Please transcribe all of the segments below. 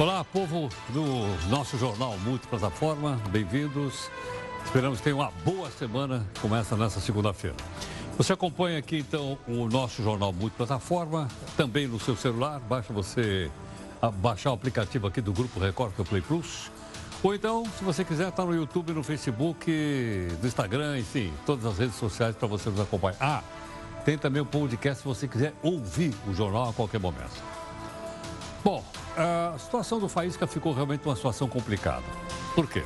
Olá, povo do nosso jornal Multiplataforma, bem-vindos. Esperamos que tenham uma boa semana, começa nessa segunda-feira. Você acompanha aqui então o nosso jornal Multiplataforma, também no seu celular, basta você baixar o aplicativo aqui do Grupo Record, que é o Play Plus. Ou então, se você quiser, está no YouTube, no Facebook, no Instagram, enfim, todas as redes sociais para você nos acompanhar. Ah, tem também o podcast se você quiser ouvir o jornal a qualquer momento. Bom, a situação do Faísca ficou realmente uma situação complicada. Por quê?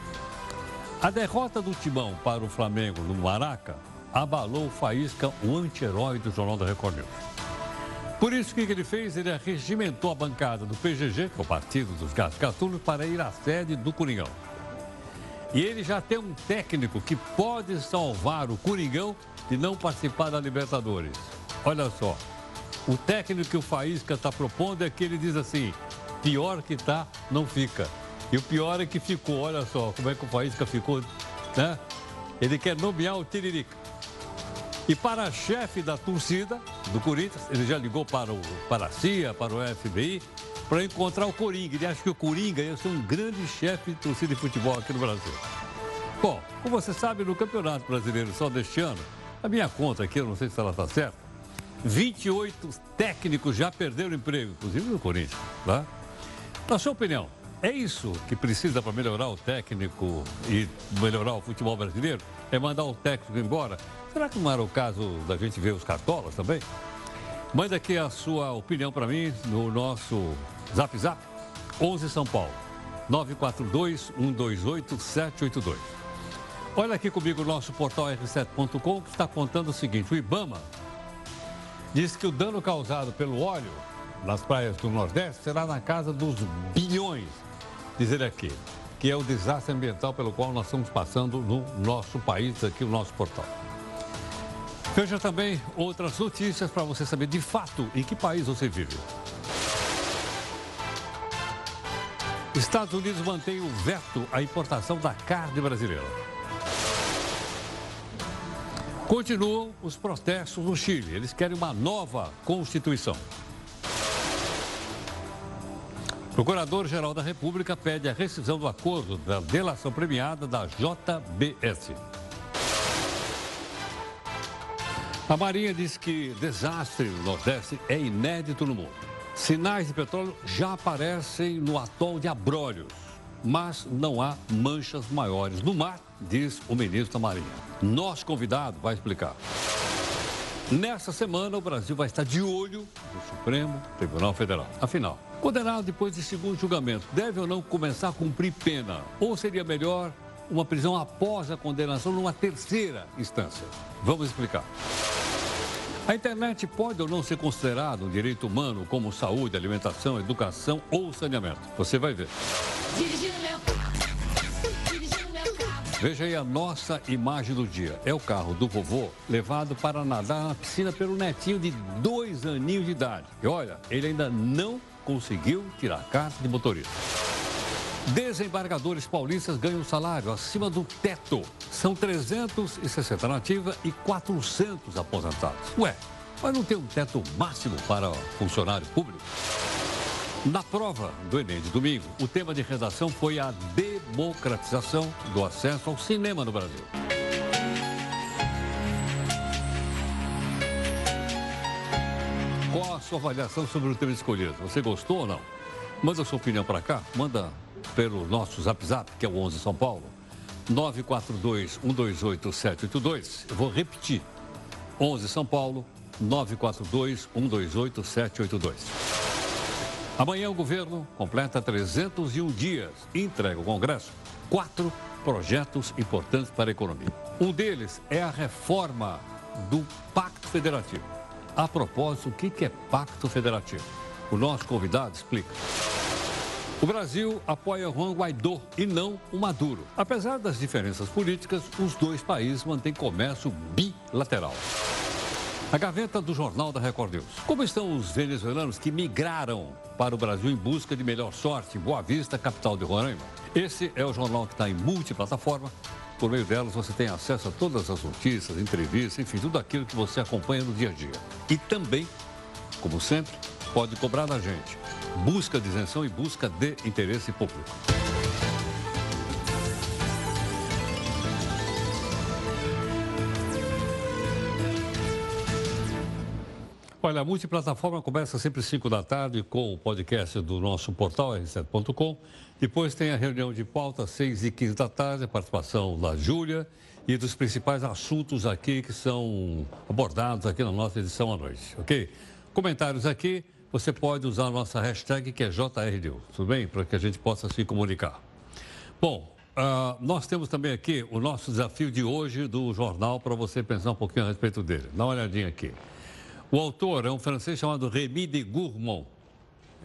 A derrota do Timão para o Flamengo no Maraca abalou o Faísca, o anti-herói do Jornal da Record News. Por isso, o que ele fez? Ele regimentou a bancada do PGG, que é o Partido dos Gatos para ir à sede do Coringão. E ele já tem um técnico que pode salvar o Coringão de não participar da Libertadores. Olha só, o técnico que o Faísca está propondo é que ele diz assim, pior que tá, não fica. E o pior é que ficou, olha só como é que o Faísca ficou, né? Ele quer nomear o Tiririca. E para chefe da torcida do Corinthians, ele já ligou para, o, para a CIA, para o FBI, para encontrar o Coringa. Ele acha que o Coringa ia ser um grande chefe de torcida de futebol aqui no Brasil. Bom, como você sabe, no Campeonato Brasileiro só deste ano, a minha conta aqui, eu não sei se ela está certa, 28 técnicos já perderam emprego, inclusive no Corinthians. Tá? Na sua opinião, é isso que precisa para melhorar o técnico e melhorar o futebol brasileiro? É mandar o técnico embora? Será que não era o caso da gente ver os cartolas também? Manda aqui a sua opinião para mim no nosso Zap Zap 11 São Paulo 942 128 782. Olha aqui comigo o nosso portal r7.com que está contando o seguinte: o Ibama diz que o dano causado pelo óleo nas praias do Nordeste será na casa dos bilhões, diz ele aqui, que é o desastre ambiental pelo qual nós estamos passando no nosso país, aqui no nosso portal. Veja também outras notícias para você saber de fato em que país você vive. Estados Unidos mantém o veto à importação da carne brasileira. Continuam os protestos no Chile. Eles querem uma nova Constituição. Procurador-Geral da República pede a rescisão do acordo da delação premiada da JBS. A Marinha diz que desastre no Nordeste é inédito no mundo. Sinais de petróleo já aparecem no atol de Abrolhos, mas não há manchas maiores no mar diz o ministro da Marinha. Nosso convidado vai explicar. Nessa semana, o Brasil vai estar de olho no Supremo Tribunal Federal. Afinal, condenado depois de segundo julgamento, deve ou não começar a cumprir pena? Ou seria melhor uma prisão após a condenação numa terceira instância? Vamos explicar. A internet pode ou não ser considerada um direito humano como saúde, alimentação, educação ou saneamento? Você vai ver. Veja aí a nossa imagem do dia. É o carro do vovô levado para nadar na piscina pelo netinho de dois aninhos de idade. E olha, ele ainda não conseguiu tirar a carta de motorista. Desembargadores paulistas ganham salário acima do teto. São 360 na ativa e 400 aposentados. Ué, mas não tem um teto máximo para funcionário público? Na prova do Enem de domingo, o tema de redação foi a democratização do acesso ao cinema no Brasil. Qual a sua avaliação sobre o tema escolhido? Você gostou ou não? Manda sua opinião para cá, manda pelo nosso zap zap, que é o 11 São Paulo, 942-128-782. Eu vou repetir, 11 São Paulo, 942-128-782. Amanhã o governo completa 301 dias e entrega ao Congresso quatro projetos importantes para a economia. Um deles é a reforma do Pacto Federativo. A propósito, o que é Pacto Federativo? O nosso convidado explica. O Brasil apoia Juan Guaidó e não o Maduro. Apesar das diferenças políticas, os dois países mantêm comércio bilateral. A gaveta do Jornal da Record News. Como estão os venezuelanos que migraram para o Brasil em busca de melhor sorte em Boa Vista, capital de Roraima? Esse é o jornal que está em multiplataforma. Por meio delas, você tem acesso a todas as notícias, entrevistas, enfim, tudo aquilo que você acompanha no dia a dia. E também, como sempre, pode cobrar da gente. Busca de isenção e busca de interesse público. Olha, a multiplataforma começa sempre às 5 da tarde com o podcast do nosso portal r7.com. Depois tem a reunião de pauta às 6 e 15 da tarde, a participação da Júlia e dos principais assuntos aqui que são abordados aqui na nossa edição à noite, ok? Comentários aqui, você pode usar a nossa hashtag que é JRDU, tudo bem? Para que a gente possa se comunicar. Bom, uh, nós temos também aqui o nosso desafio de hoje do jornal para você pensar um pouquinho a respeito dele. Dá uma olhadinha aqui. O autor é um francês chamado Rémy de Gourmont.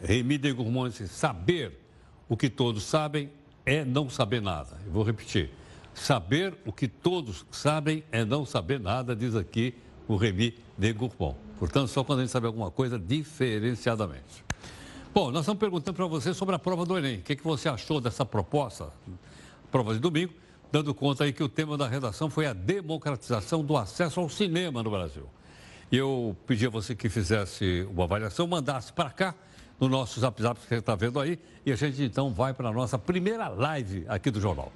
Rémy de Gourmont disse, saber o que todos sabem é não saber nada. Eu vou repetir. Saber o que todos sabem é não saber nada, diz aqui o Rémy de Gourmont. Portanto, só quando a gente sabe alguma coisa diferenciadamente. Bom, nós estamos perguntando para você sobre a prova do Enem. O que, que você achou dessa proposta? Prova de domingo, dando conta aí que o tema da redação foi a democratização do acesso ao cinema no Brasil. Eu pedi a você que fizesse uma avaliação, mandasse para cá no nosso zap zap que você está vendo aí e a gente então vai para a nossa primeira live aqui do jornal.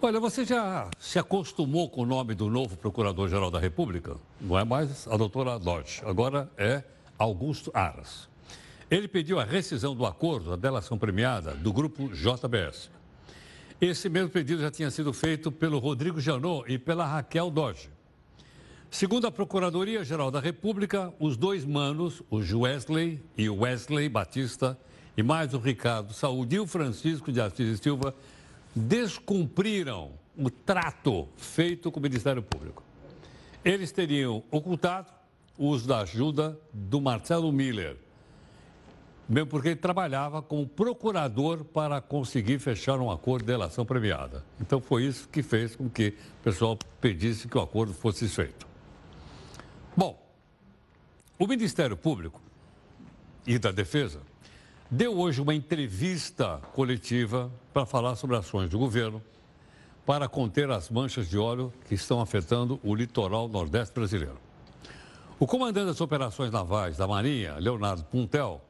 Olha, você já se acostumou com o nome do novo Procurador-Geral da República? Não é mais a doutora Dodge, agora é Augusto Aras. Ele pediu a rescisão do acordo, a delação premiada, do grupo JBS. Esse mesmo pedido já tinha sido feito pelo Rodrigo Janot e pela Raquel Dodge. Segundo a Procuradoria-Geral da República, os dois manos, o Wesley e o Wesley Batista, e mais o Ricardo Saúde e o Francisco de Assis e Silva, descumpriram o trato feito com o Ministério Público. Eles teriam ocultado o uso da ajuda do Marcelo Miller, mesmo porque ele trabalhava como procurador para conseguir fechar um acordo de delação premiada. Então foi isso que fez com que o pessoal pedisse que o acordo fosse feito. Bom, o Ministério Público e da Defesa deu hoje uma entrevista coletiva para falar sobre ações do governo para conter as manchas de óleo que estão afetando o litoral nordeste brasileiro. O comandante das operações navais da Marinha, Leonardo Puntel,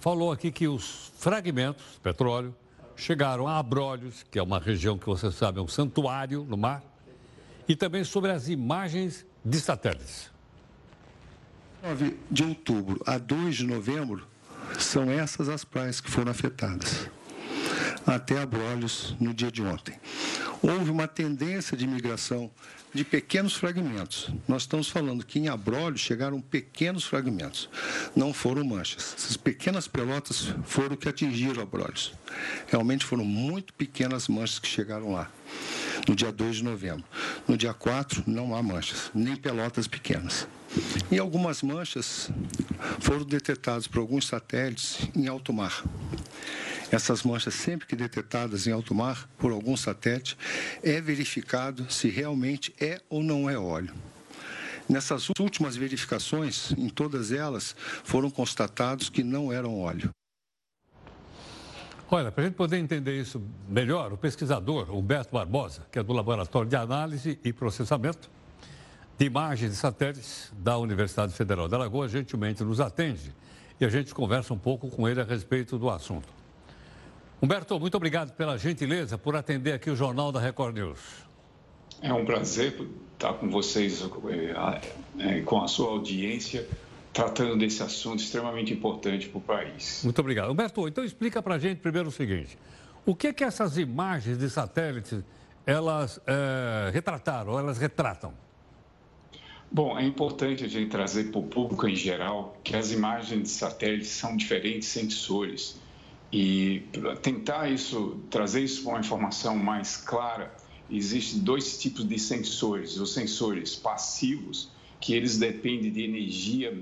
falou aqui que os fragmentos, petróleo, chegaram a Abrolhos, que é uma região que você sabe é um santuário no mar, e também sobre as imagens de satélites. 9 de outubro a 2 de novembro são essas as praias que foram afetadas. Até Abrolhos no dia de ontem. Houve uma tendência de migração de pequenos fragmentos. Nós estamos falando que em Abrolhos chegaram pequenos fragmentos, não foram manchas. Essas pequenas pelotas foram que atingiram Abrolhos. Realmente foram muito pequenas manchas que chegaram lá, no dia 2 de novembro. No dia 4, não há manchas, nem pelotas pequenas. E algumas manchas foram detectadas por alguns satélites em alto mar. Essas manchas, sempre que detectadas em alto mar por algum satélite, é verificado se realmente é ou não é óleo. Nessas últimas verificações, em todas elas, foram constatados que não eram óleo. Olha, para a gente poder entender isso melhor, o pesquisador Humberto Barbosa, que é do Laboratório de Análise e Processamento de Imagens de Satélites da Universidade Federal de Alagoas, gentilmente nos atende e a gente conversa um pouco com ele a respeito do assunto. Humberto, muito obrigado pela gentileza por atender aqui o Jornal da Record News. É um prazer estar com vocês, eh, eh, com a sua audiência, tratando desse assunto extremamente importante para o país. Muito obrigado. Humberto, então explica para a gente primeiro o seguinte. O que é que essas imagens de satélites, elas é, retrataram, elas retratam? Bom, é importante a gente trazer para o público em geral que as imagens de satélites são diferentes sensores e tentar isso, trazer isso para uma informação mais clara, existem dois tipos de sensores. Os sensores passivos, que eles dependem de energia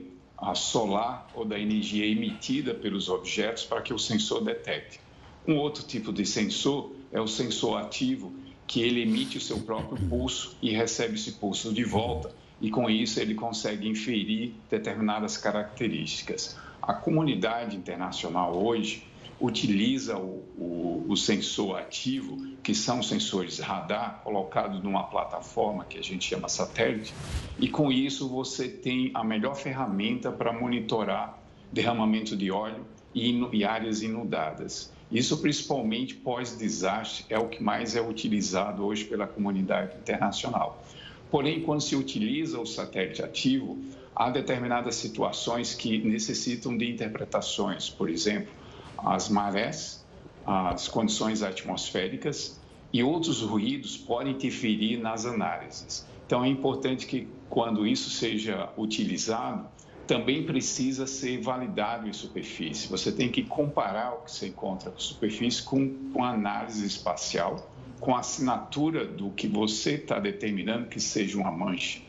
solar ou da energia emitida pelos objetos para que o sensor detecte. Um outro tipo de sensor é o sensor ativo, que ele emite o seu próprio pulso e recebe esse pulso de volta, e com isso ele consegue inferir determinadas características. A comunidade internacional hoje utiliza o, o, o, sensor ativo, que são sensores radar, colocados numa plataforma que a gente chama satélite, e com isso você tem a melhor ferramenta para monitorar derramamento de óleo e, e áreas inundadas. Isso, principalmente pós-desastre, é o que mais é utilizado hoje pela comunidade internacional. Porém, quando se utiliza o satélite ativo, há determinadas situações que necessitam de interpretações, por exemplo, as marés, as condições atmosféricas e outros ruídos podem interferir nas análises. Então, é importante que, quando isso seja utilizado, também precisa ser validado em superfície. Você tem que comparar o que você encontra com superfície com, com análise espacial, com a assinatura do que você está determinando que seja uma mancha.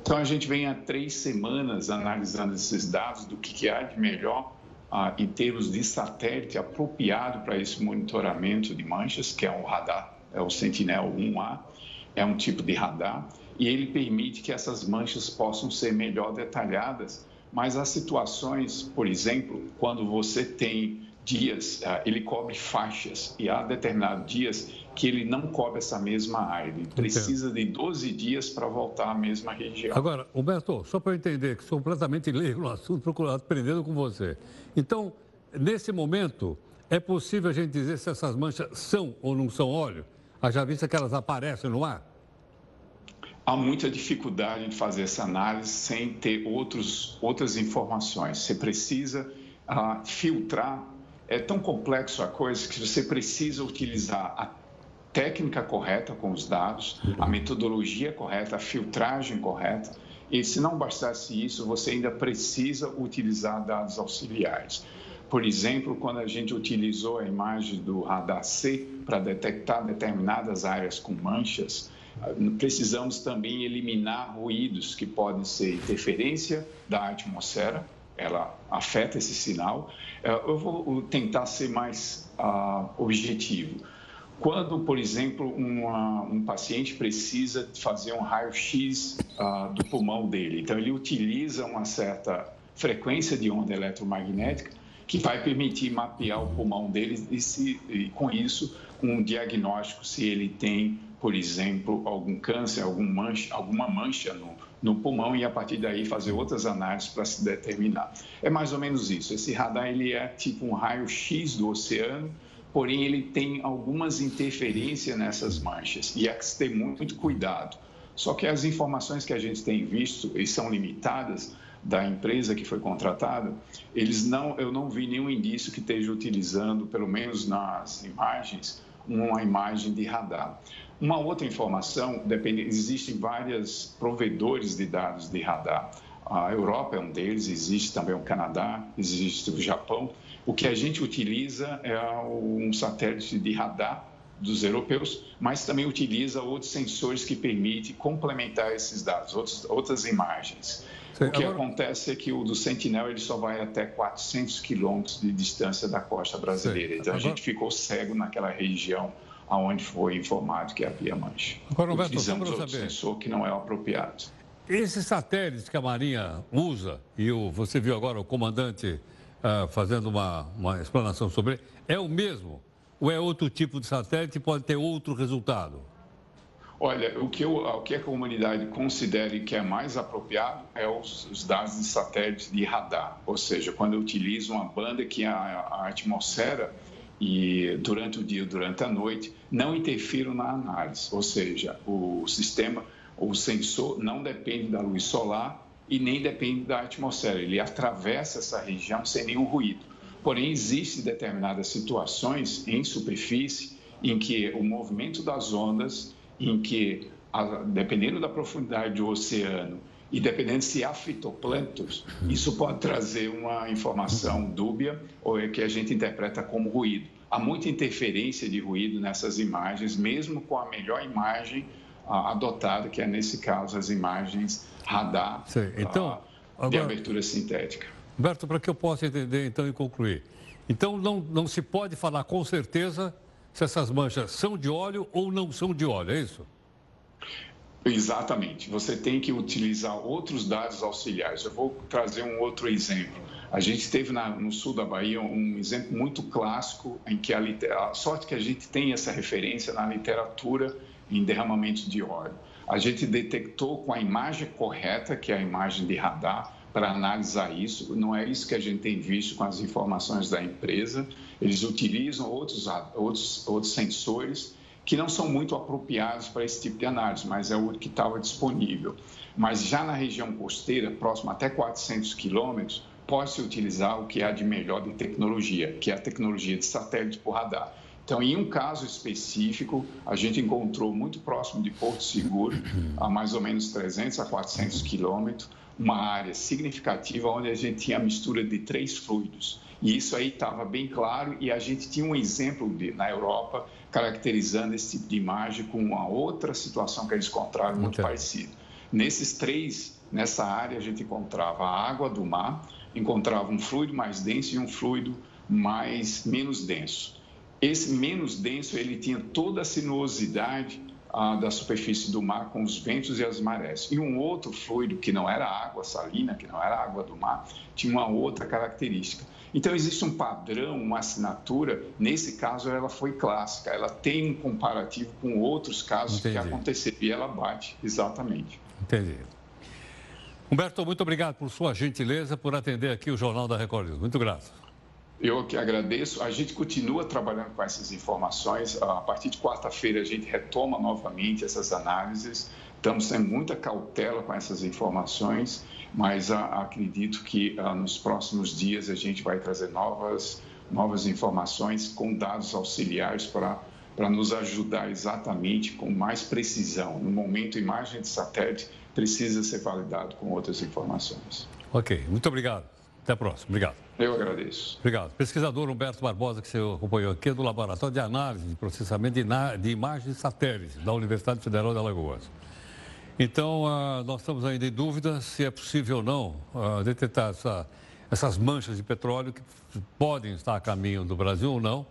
Então, a gente vem há três semanas analisando esses dados do que, que há de melhor ah, em termos de satélite apropriado para esse monitoramento de manchas, que é o radar, é o Sentinel-1A, é um tipo de radar, e ele permite que essas manchas possam ser melhor detalhadas, mas há situações, por exemplo, quando você tem dias, ah, ele cobre faixas, e há determinados dias que ele não cobre essa mesma área. Ele precisa de 12 dias para voltar à mesma região. Agora, Humberto, só para eu entender, que sou completamente leigo no assunto, procurado, aprendendo com você. Então, nesse momento, é possível a gente dizer se essas manchas são ou não são óleo? Já vista que elas aparecem no ar? Há muita dificuldade em fazer essa análise sem ter outros, outras informações. Você precisa uh, filtrar. É tão complexo a coisa que você precisa utilizar a técnica correta com os dados, a metodologia correta, a filtragem correta. E se não bastasse isso, você ainda precisa utilizar dados auxiliares. Por exemplo, quando a gente utilizou a imagem do radar C para detectar determinadas áreas com manchas, precisamos também eliminar ruídos que podem ser interferência da atmosfera, ela afeta esse sinal. É, eu vou tentar ser mais uh, objetivo. Quando, por exemplo, uma, um paciente precisa fazer um raio-x uh, do pulmão dele, então ele utiliza uma certa frequência de onda eletromagnética que vai permitir mapear o pulmão dele e, se, e com isso, um diagnóstico se ele tem, por exemplo, algum câncer, algum mancha, alguma mancha no, no pulmão e a partir daí fazer outras análises para se determinar. É mais ou menos isso. Esse radar ele é tipo um raio-x do oceano porém ele tem algumas interferências nessas manchas e há que ter muito cuidado. Só que as informações que a gente tem visto e são limitadas da empresa que foi contratada, eles não, eu não vi nenhum indício que esteja utilizando, pelo menos nas imagens, uma imagem de radar. Uma outra informação, depende, existem vários provedores de dados de radar. A Europa é um deles, existe também o Canadá, existe o Japão. O que a gente utiliza é um satélite de radar dos europeus, mas também utiliza outros sensores que permitem complementar esses dados, outros, outras imagens. Sim, o que agora... acontece é que o do Sentinel ele só vai até 400 quilômetros de distância da costa brasileira. Sim. Então agora... a gente ficou cego naquela região aonde foi informado que havia mancha. Agora, Roberto, Utilizamos outro saber. sensor que não é apropriado. Esses satélites que a Marinha usa, e o, você viu agora o comandante uh, fazendo uma, uma explanação sobre ele, é o mesmo? Ou é outro tipo de satélite e pode ter outro resultado? Olha, o que, eu, o que a comunidade considere que é mais apropriado é os, os, dados de satélite de radar, ou seja, quando eu utilizo uma banda que a, a atmosfera e durante o dia, durante a noite, não interfiram na análise, ou seja, o sistema o sensor não depende da luz solar e nem depende da atmosfera. Ele atravessa essa região sem nenhum ruído. Porém, existem determinadas situações em superfície em que o movimento das ondas, em que, dependendo da profundidade do oceano e dependendo se há fitoplânctons, isso pode trazer uma informação dúbia ou é que a gente interpreta como ruído. Há muita interferência de ruído nessas imagens, mesmo com a melhor imagem adotada, que é, nesse caso, as imagens radar então, agora, de abertura sintética. Roberto, para que eu possa entender, então, e concluir. Então, não, não se pode falar com certeza se essas manchas são de óleo ou não são de óleo, é isso? Exatamente. Você tem que utilizar outros dados auxiliares. Eu vou trazer um outro exemplo. A gente teve na, no sul da Bahia um exemplo muito clássico em que a, a sorte que a gente tem essa referência na literatura em derramamento de óleo. A gente detectou com a imagem correta, que é a imagem de radar, para analisar isso. Não é isso que a gente tem visto com as informações da empresa. Eles utilizam outros, outros, outros sensores que não são muito apropriados para esse tipo de análise, mas é o que estava disponível. Mas já na região costeira, próximo até 400 quilômetros, pode-se utilizar o que há de melhor de tecnologia, que é a tecnologia de satélite por radar. Então, em um caso específico, a gente encontrou muito próximo de Porto Seguro, a mais ou menos 300 a 400 quilômetros, uma área significativa onde a gente tinha a mistura de três fluidos. E isso aí estava bem claro e a gente tinha um exemplo de, na Europa caracterizando esse tipo de imagem com uma outra situação que eles encontraram muito okay. parecida. Nesses três, nessa área a gente encontrava a água do mar, encontrava um fluido mais denso e um fluido mais menos denso. Esse menos denso ele tinha toda a sinuosidade ah, da superfície do mar com os ventos e as marés. E um outro fluido que não era água salina, que não era água do mar, tinha uma outra característica. Então existe um padrão, uma assinatura. Nesse caso, ela foi clássica. Ela tem um comparativo com outros casos Entendi. que aconteceram e ela bate exatamente. Entendi. Humberto, muito obrigado por sua gentileza por atender aqui o Jornal da Record. Muito grato. Eu que agradeço. A gente continua trabalhando com essas informações. A partir de quarta-feira, a gente retoma novamente essas análises. Estamos tendo muita cautela com essas informações, mas acredito que nos próximos dias a gente vai trazer novas, novas informações com dados auxiliares para para nos ajudar exatamente com mais precisão. No momento, imagem de satélite precisa ser validado com outras informações. Ok, muito obrigado. Até a próxima. Obrigado. Eu agradeço. Obrigado. Pesquisador Humberto Barbosa, que você acompanhou aqui, é do Laboratório de Análise de Processamento de Imagens de Satélites, da Universidade Federal de Alagoas. Então, uh, nós estamos ainda em dúvida se é possível ou não uh, detectar essa, essas manchas de petróleo que podem estar a caminho do Brasil ou não.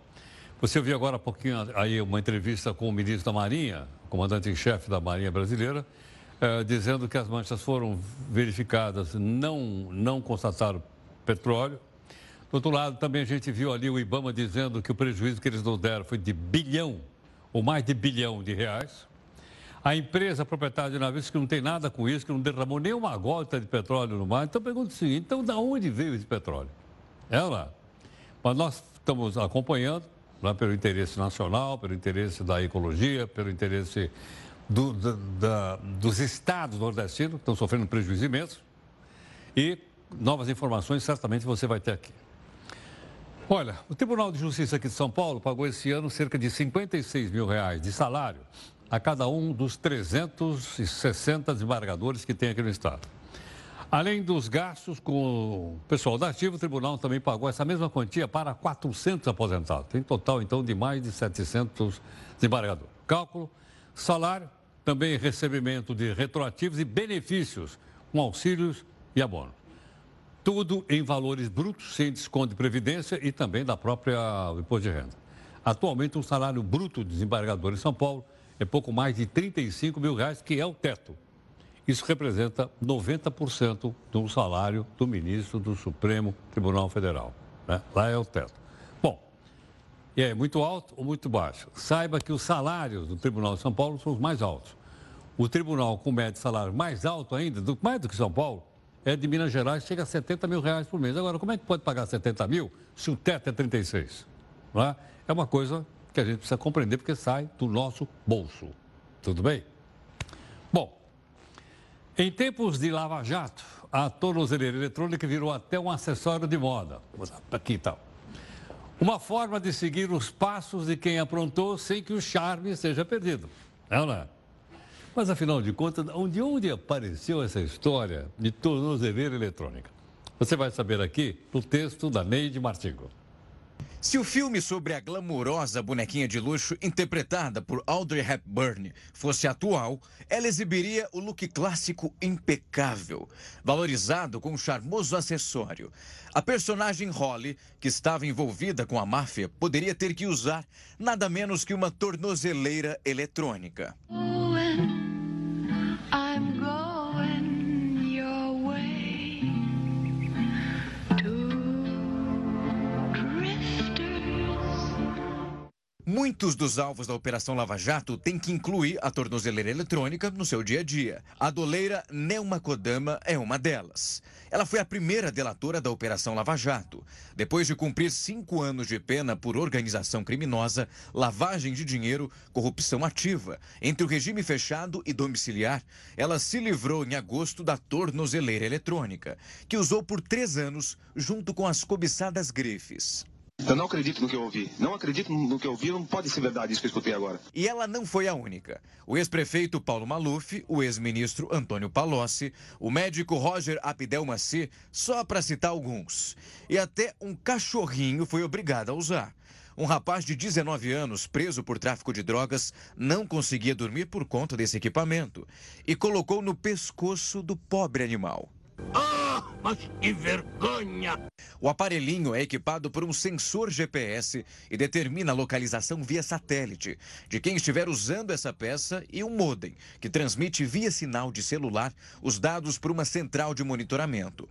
Você ouviu agora há pouquinho aí uma entrevista com o ministro da Marinha, comandante-em-chefe da Marinha Brasileira, uh, dizendo que as manchas foram verificadas, não, não constataram petróleo. Do outro lado, também a gente viu ali o Ibama dizendo que o prejuízo que eles nos deram foi de bilhão, ou mais de bilhão de reais. A empresa proprietária de navios que não tem nada com isso, que não derramou nenhuma gota de petróleo no mar. Então, pergunta o seguinte, então, de onde veio esse petróleo? É lá. Mas nós estamos acompanhando, lá pelo interesse nacional, pelo interesse da ecologia, pelo interesse do, da, da, dos estados nordestinos, que estão sofrendo prejuízo imenso. E novas informações certamente você vai ter aqui. Olha, o Tribunal de Justiça aqui de São Paulo pagou esse ano cerca de 56 mil reais de salário a cada um dos 360 desembargadores que tem aqui no Estado. Além dos gastos com o pessoal da ativa, o tribunal também pagou essa mesma quantia para 400 aposentados. Tem total, então, de mais de 700 desembargadores. Cálculo, salário, também recebimento de retroativos e benefícios, com auxílios e abono. Tudo em valores brutos, sem desconto de previdência e também da própria imposto de renda. Atualmente, um salário bruto de desembargador em São Paulo é pouco mais de 35 mil reais, que é o teto. Isso representa 90% do salário do ministro do Supremo Tribunal Federal. Né? Lá é o teto. Bom, e é muito alto ou muito baixo? Saiba que os salários do Tribunal de São Paulo são os mais altos. O tribunal com médio salário mais alto ainda, do, mais do que São Paulo, é de Minas Gerais, chega a 70 mil reais por mês. Agora, como é que pode pagar 70 mil se o teto é 36? Não é? é uma coisa que a gente precisa compreender porque sai do nosso bolso. Tudo bem? Bom, em tempos de Lava Jato, a tornozeleira eletrônica virou até um acessório de moda. Aqui tal. Uma forma de seguir os passos de quem aprontou sem que o charme seja perdido. É ou não é? Mas afinal de contas, de onde apareceu essa história de tornozeleira eletrônica? Você vai saber aqui no texto da Neide Martingo. Se o filme sobre a glamourosa bonequinha de luxo interpretada por Audrey Hepburn fosse atual, ela exibiria o look clássico impecável, valorizado com um charmoso acessório. A personagem Holly, que estava envolvida com a máfia, poderia ter que usar nada menos que uma tornozeleira eletrônica. Going Muitos dos alvos da Operação Lava Jato têm que incluir a tornozeleira eletrônica no seu dia a dia. A doleira Nelma Kodama é uma delas. Ela foi a primeira delatora da Operação Lava Jato. Depois de cumprir cinco anos de pena por organização criminosa, lavagem de dinheiro, corrupção ativa, entre o regime fechado e domiciliar, ela se livrou em agosto da tornozeleira eletrônica, que usou por três anos junto com as cobiçadas grifes. Eu não acredito no que eu ouvi. Não acredito no que eu ouvi. Não pode ser verdade isso que eu escutei agora. E ela não foi a única. O ex-prefeito Paulo Maluf, o ex-ministro Antônio Palocci, o médico Roger Abdelmaci, só para citar alguns. E até um cachorrinho foi obrigado a usar. Um rapaz de 19 anos, preso por tráfico de drogas, não conseguia dormir por conta desse equipamento e colocou no pescoço do pobre animal. Ah, mas que vergonha! O aparelhinho é equipado por um sensor GPS e determina a localização via satélite de quem estiver usando essa peça e um modem, que transmite via sinal de celular os dados para uma central de monitoramento.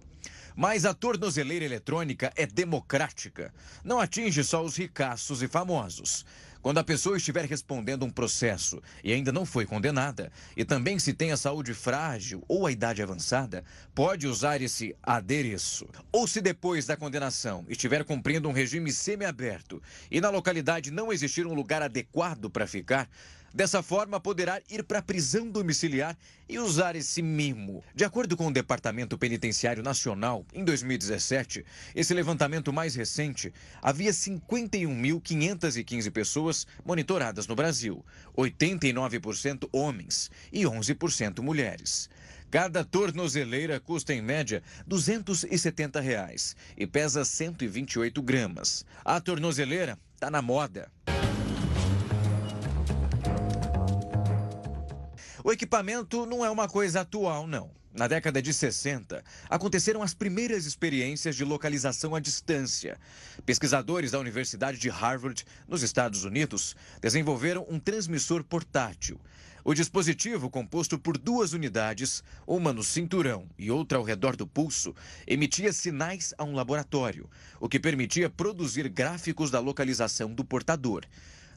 Mas a tornozeleira eletrônica é democrática. Não atinge só os ricaços e famosos. Quando a pessoa estiver respondendo um processo e ainda não foi condenada, e também se tem a saúde frágil ou a idade avançada, pode usar esse adereço. Ou se depois da condenação estiver cumprindo um regime semiaberto e na localidade não existir um lugar adequado para ficar, Dessa forma, poderá ir para a prisão domiciliar e usar esse mimo. De acordo com o Departamento Penitenciário Nacional, em 2017, esse levantamento mais recente, havia 51.515 pessoas monitoradas no Brasil, 89% homens e 11% mulheres. Cada tornozeleira custa em média 270 reais e pesa 128 gramas. A tornozeleira está na moda. O equipamento não é uma coisa atual, não. Na década de 60, aconteceram as primeiras experiências de localização à distância. Pesquisadores da Universidade de Harvard, nos Estados Unidos, desenvolveram um transmissor portátil. O dispositivo, composto por duas unidades, uma no cinturão e outra ao redor do pulso, emitia sinais a um laboratório, o que permitia produzir gráficos da localização do portador.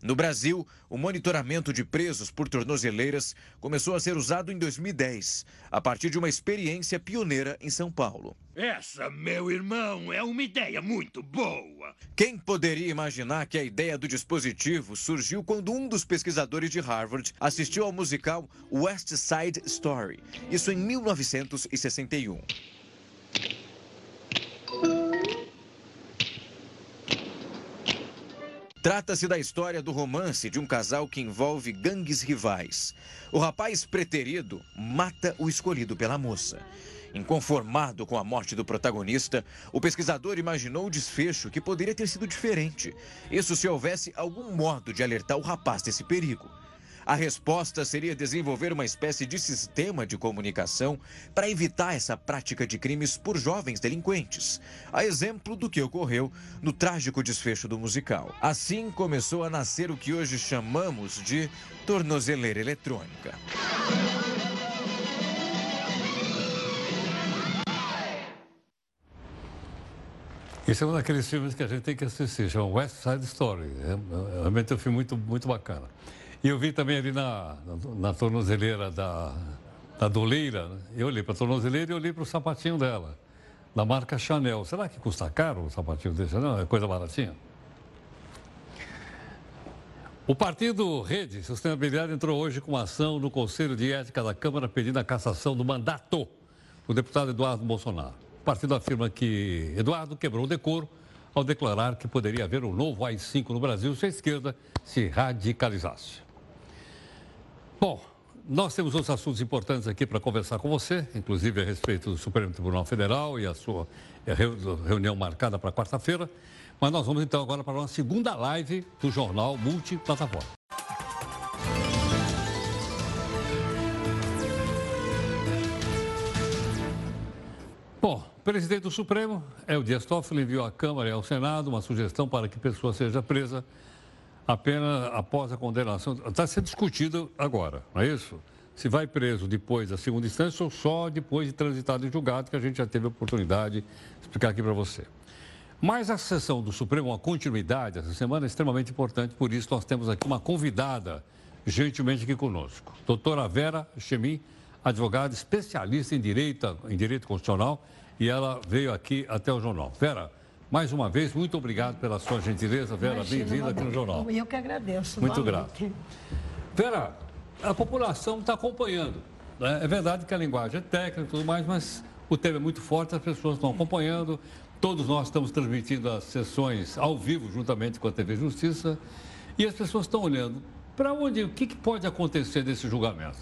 No Brasil, o monitoramento de presos por tornozeleiras começou a ser usado em 2010, a partir de uma experiência pioneira em São Paulo. Essa, meu irmão, é uma ideia muito boa. Quem poderia imaginar que a ideia do dispositivo surgiu quando um dos pesquisadores de Harvard assistiu ao musical West Side Story, isso em 1961. Trata-se da história do romance de um casal que envolve gangues rivais. O rapaz preterido mata o escolhido pela moça. Inconformado com a morte do protagonista, o pesquisador imaginou o desfecho que poderia ter sido diferente. Isso se houvesse algum modo de alertar o rapaz desse perigo. A resposta seria desenvolver uma espécie de sistema de comunicação para evitar essa prática de crimes por jovens delinquentes, a exemplo do que ocorreu no trágico desfecho do musical. Assim começou a nascer o que hoje chamamos de tornozeleira eletrônica. Esse é um daqueles filmes que a gente tem que assistir, chama West Side Story. É, realmente é um filme muito, muito bacana. E eu vi também ali na, na, na tornozeleira da, da doleira, né? eu olhei para a tornozeleira e olhei para o sapatinho dela, da marca Chanel. Será que custa caro o sapatinho desse? Não, é coisa baratinha. O partido Rede Sustentabilidade entrou hoje com uma ação no Conselho de Ética da Câmara pedindo a cassação do mandato do deputado Eduardo Bolsonaro. O partido afirma que Eduardo quebrou o decoro ao declarar que poderia haver um novo AI-5 no Brasil se a esquerda se radicalizasse. Bom, nós temos outros assuntos importantes aqui para conversar com você, inclusive a respeito do Supremo Tribunal Federal e a sua eh, reunião marcada para quarta-feira. Mas nós vamos então agora para uma segunda live do jornal Multiplataforma. Bom, o presidente do Supremo, é o Toffoli, enviou à Câmara e ao Senado uma sugestão para que pessoa seja presa apenas após a condenação. Está sendo discutido agora, não é isso? Se vai preso depois da segunda instância ou só depois de transitado em julgado, que a gente já teve a oportunidade de explicar aqui para você. Mas a sessão do Supremo, a continuidade essa semana é extremamente importante, por isso nós temos aqui uma convidada gentilmente aqui conosco. Doutora Vera Chemin, advogada especialista em direito, em direito constitucional, e ela veio aqui até o jornal. Vera, mais uma vez, muito obrigado pela sua gentileza, Vera, bem-vinda aqui no jornal. Eu que agradeço. Muito grato. Vera, a população está acompanhando. Né? É verdade que a linguagem é técnica e tudo mais, mas o tema é muito forte, as pessoas estão acompanhando. Todos nós estamos transmitindo as sessões ao vivo, juntamente com a TV Justiça, e as pessoas estão olhando para onde, o que, que pode acontecer desse julgamento.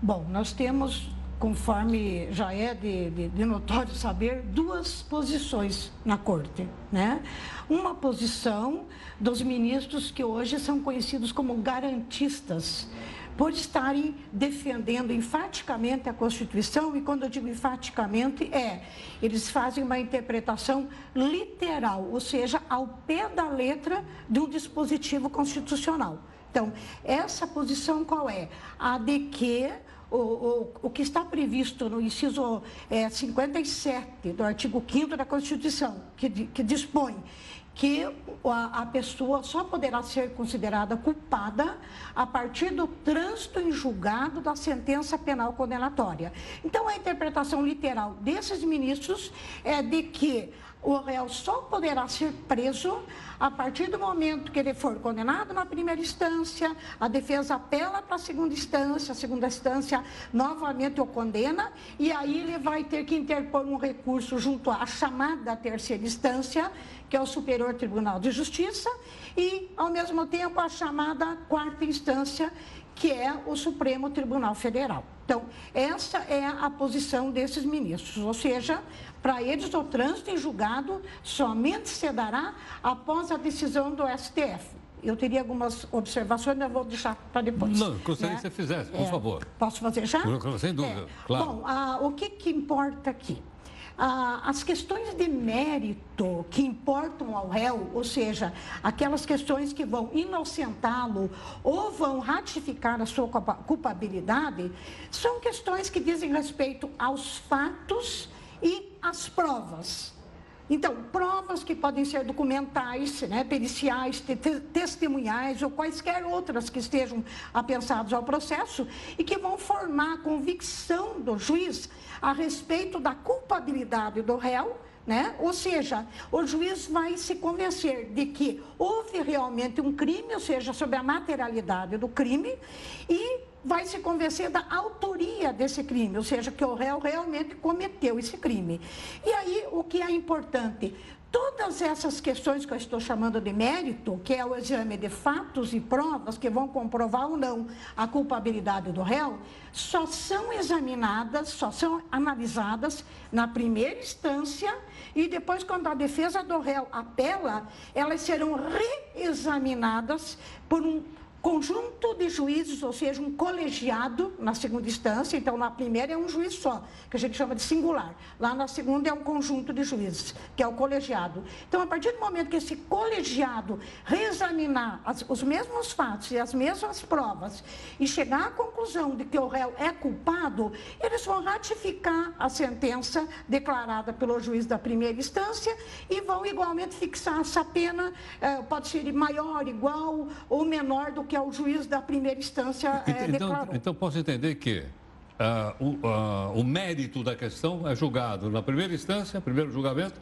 Bom, nós temos, conforme já é de, de, de, notório saber, duas posições na corte. Né? Uma posição dos ministros que hoje são conhecidos como garantistas por estarem defendendo enfaticamente a Constituição, e quando eu digo enfaticamente, é, eles fazem uma interpretação literal, ou seja, ao pé da letra de um dispositivo constitucional. Então, essa posição qual é? A de que o, o, o que está previsto no inciso é, 57 do artigo 5 da Constituição, que, que dispõe que a, a, pessoa só poderá ser considerada culpada a partir do trânsito em julgado da sentença penal condenatória. Então, a interpretação literal desses ministros é de que o réu só poderá ser preso a partir do momento que ele for condenado na primeira instância, a defesa apela para a segunda instância, a segunda instância novamente o condena, e aí ele vai ter que interpor um recurso junto à chamada terceira instância, que é o Superior Tribunal de Justiça, e, ao mesmo tempo, a chamada quarta instância, que é o Supremo Tribunal Federal. Então, essa é a posição desses ministros, ou seja, para eles o trânsito em julgado somente se dará após a decisão do STF. Eu teria algumas observações, mas vou deixar para depois. Não, gostaria né? que você fizesse, por é, favor. Posso fazer já? Sem dúvida, é. claro. Bom, ah, o que, que importa aqui? Ah, as questões de mérito que importam ao réu, ou seja, aquelas questões que vão inocentá-lo ou vão ratificar a sua culpabilidade, são questões que dizem respeito aos fatos e às provas. Então, provas que podem ser documentais, né, periciais, te testemunhais ou quaisquer outras que estejam apensados ao processo e que vão formar a convicção do juiz a respeito da culpabilidade do réu, né? Ou seja, o juiz vai se convencer de que houve realmente um crime, ou seja, sobre a materialidade do crime, e vai se convencer da autoria desse crime, ou seja, que o réu realmente cometeu esse crime. E aí, o que é importante? Todas essas questões que eu estou chamando de mérito, que é o exame de fatos e provas que vão comprovar ou não a culpabilidade do réu, só são examinadas, só são analisadas na primeira instância e depois, quando a defesa do réu apela, elas serão reexaminadas por um conjunto de juízes, ou seja, um colegiado na segunda instância. Então, na primeira é um juiz só, que a gente chama de singular. Lá na segunda é um conjunto de juízes, que é o colegiado. Então, a partir do momento que esse colegiado reexaminar as, os mesmos fatos e as mesmas provas e chegar à conclusão de que o réu é culpado, eles vão ratificar a sentença declarada pelo juiz da primeira instância e vão igualmente fixar essa pena, eh, pode ser maior, igual ou menor do que que é o juiz da primeira instância é, então. Então, posso entender que uh, o, uh, o mérito da questão é julgado na primeira instância, primeiro julgamento,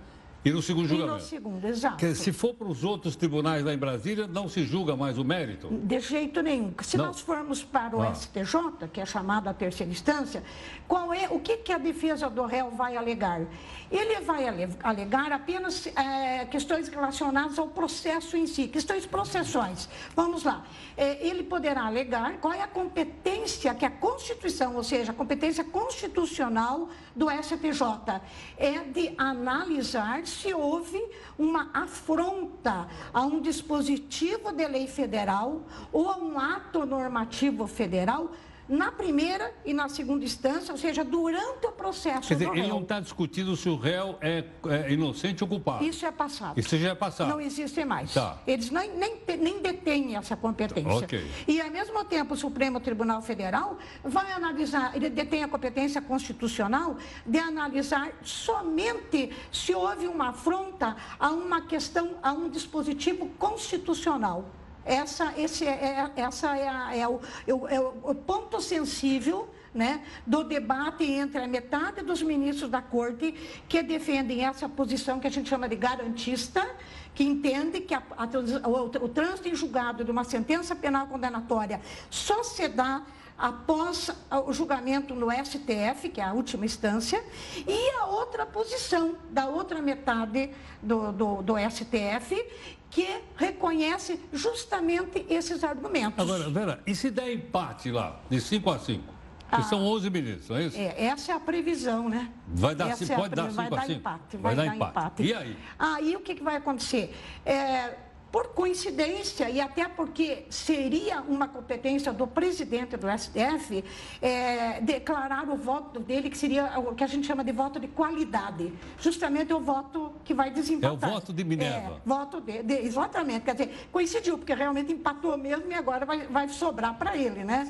e no segundo julgamento? E no segundo, exato. Que, se for para os outros tribunais lá em Brasília, não se julga mais o mérito? De jeito nenhum. Se não. nós formos para o ah. STJ, que é chamada a terceira instância, qual é, o que, que a defesa do réu vai alegar? Ele vai alegar apenas é, questões relacionadas ao processo em si, questões processuais. Vamos lá. É, ele poderá alegar qual é a competência que a Constituição, ou seja, a competência constitucional do STJ, é de analisar se houve uma afronta a um dispositivo de lei federal ou a um ato normativo federal na primeira e na segunda instância, ou seja, durante o processo Quer dizer, ele réu. não está discutindo se o réu é, é inocente ou culpado. Isso é passado. Isso já é passado. Não existe mais. Tá. Eles nem, nem, nem detêm essa competência. Ok. E, ao mesmo tempo, o Supremo Tribunal Federal vai analisar, ele detém a competência constitucional de analisar somente se houve uma afronta a uma questão, a um dispositivo constitucional. Essa, esse é, é- essa é, a- é o, é o- ponto sensível né, do debate entre a metade dos ministros da corte que defendem essa posição que a gente chama de garantista, que entende que a- a o, o trânsito em julgado de uma sentença penal condenatória só se dá após o julgamento no STF, que é a última instância, e a outra posição da outra metade do, do, do STF, que reconhece justamente esses argumentos. Agora, Vera, e se der empate lá, de 5 a 5? Que Ah. são 11 ministros, não é isso? É, essa é a previsão, né? Vai dar Essa ci- é a pode dar previ- vai cinco a dar empate, Vai vai, dar dar empate. empate. E aí? Aí o que, que vai acontecer? É, por coincidência, e até porque seria uma competência do presidente do STF, é, declarar o voto dele, que seria o que a gente chama de voto de qualidade. Justamente o voto que vai desempatar. É o voto de Minerva. É, voto de, de- exatamente. Quer dizer, coincidiu, porque realmente empatou mesmo e agora vai, vai sobrar para ele, né?